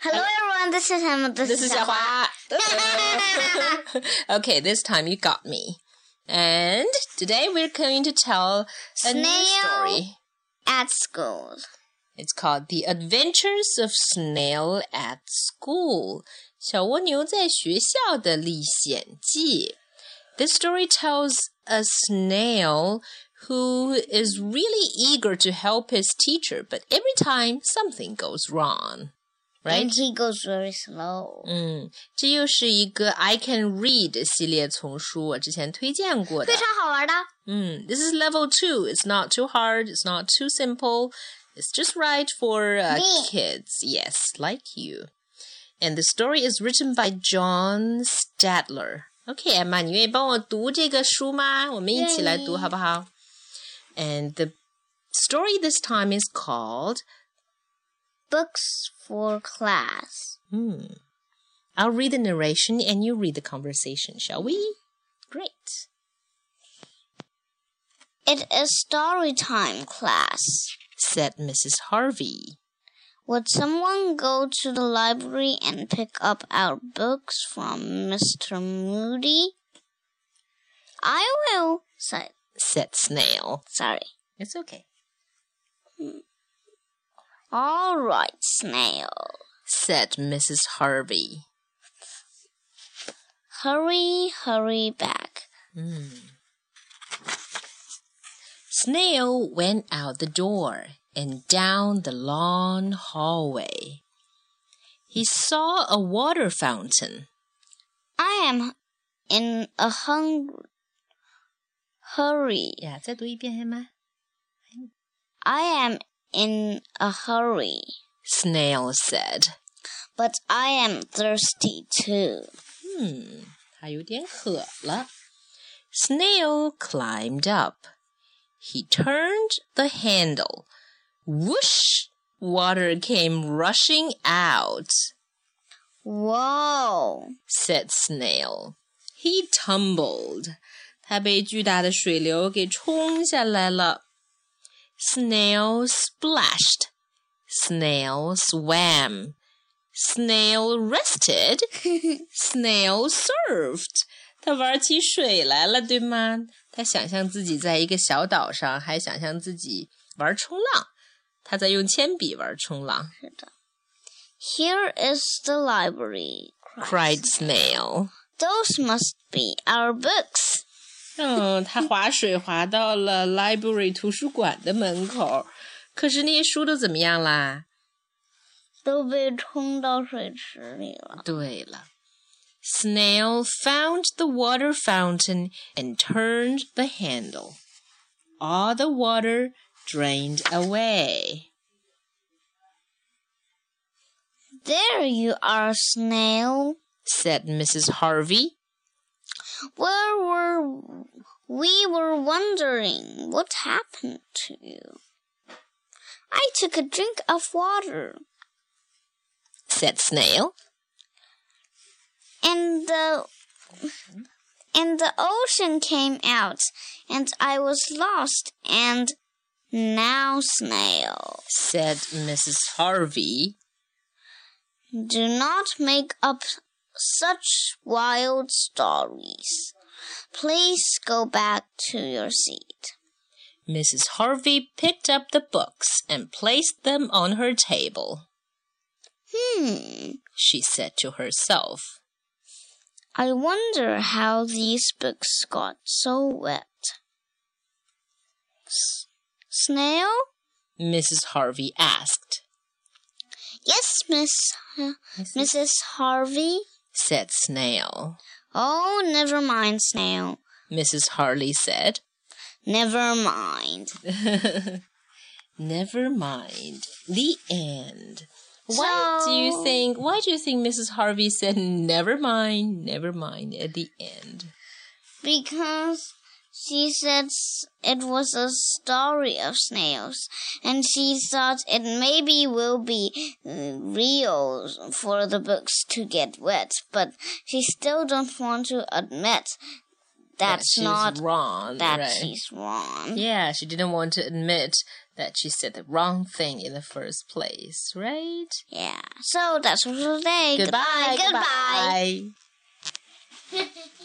Hello everyone, this is Emma. This, This is 小花。okay, this time you got me. And today we're going to tell a new Snail. story. at school. It's called The Adventures of Snail at School. 小蜗牛在学校的历险记. This story tells a snail who is really eager to help his teacher, but every time something goes wrong. Right? And he goes very slow. 嗯，这又是一个 I Can Read 系列丛书，我之前推荐过的非。常好玩的。嗯，This is level two. It's not too hard. It's not too simple. It's just right for uh, Me. kids. Yes, like you. And the story is written by John Stadler. Okay, Emma，你愿意帮我读这个书吗？我们一起来读愿意好不好？And the story this time is called Books for class. Hmm. I'll read the narration and you read the conversation, shall we? Great. It is story time class. Said Mrs. Harvey. Would someone go to the library and pick up our books from Mr. Moody? I will, said, Said Snail. sorry. It's okay. All right, Snail. Said Mrs. Harvey. Hurry, hurry back. Snail went out the door and down the long hallway. He saw a water fountain. I am in a hungry hurry. 呀，再读一遍，黑吗？ I am in a hurry, Snail said. but I am thirsty too. 嗯，他有点渴了。Snail climbed up. He turned the handle. Whoosh! Water came rushing out, Whoa! said Snail. He tumbled. 他被巨大的水流给冲下来了。 Snail splashed. Snail swam. Snail rested. Snail surfed. 他玩起水来了，对吗？他想象自己在一个小岛上，还想象自己玩冲浪。他在用铅笔玩冲浪。 Here is the library. Cried Snail. Those must be our books. 嗯，他划水划到了 library 图书馆的门口，可是那些书都怎么样啦？都被冲到水池里了。对了，Snail found the water fountain and turned the handle. All the water drained away. There you are, snail. Said Mrs. Harvey. Where we were wondering what happened to you? I took a drink of water, Said Snail. and the and the ocean came out, and I was lost. And now, snail, Said Mrs. Harvey. do not make up such wild stories. Please go back to your seat. Mrs. Harvey picked up the books and placed them on her table. Hmm. She said to herself. I wonder how these books got so wet. S- snail? Mrs. Harvey asked. Yes, Miss uh, Mrs. Harvey. Said Snail. Oh, never mind, Snail. Mrs. Harley said. Never mind. Never mind. The end. Why do you think why do you think Mrs. Harvey said never mind, never mind at the end? Because she said it was a story of snails, and she thought it maybe will be uh, real for the books to get wet, but she still don't want to admit That that's she's not wrong. that right. she's wrong. Yeah, she didn't want to admit that she said the wrong thing in the first place, right? Yeah. So that's for today. Goodbye. Goodbye. goodbye.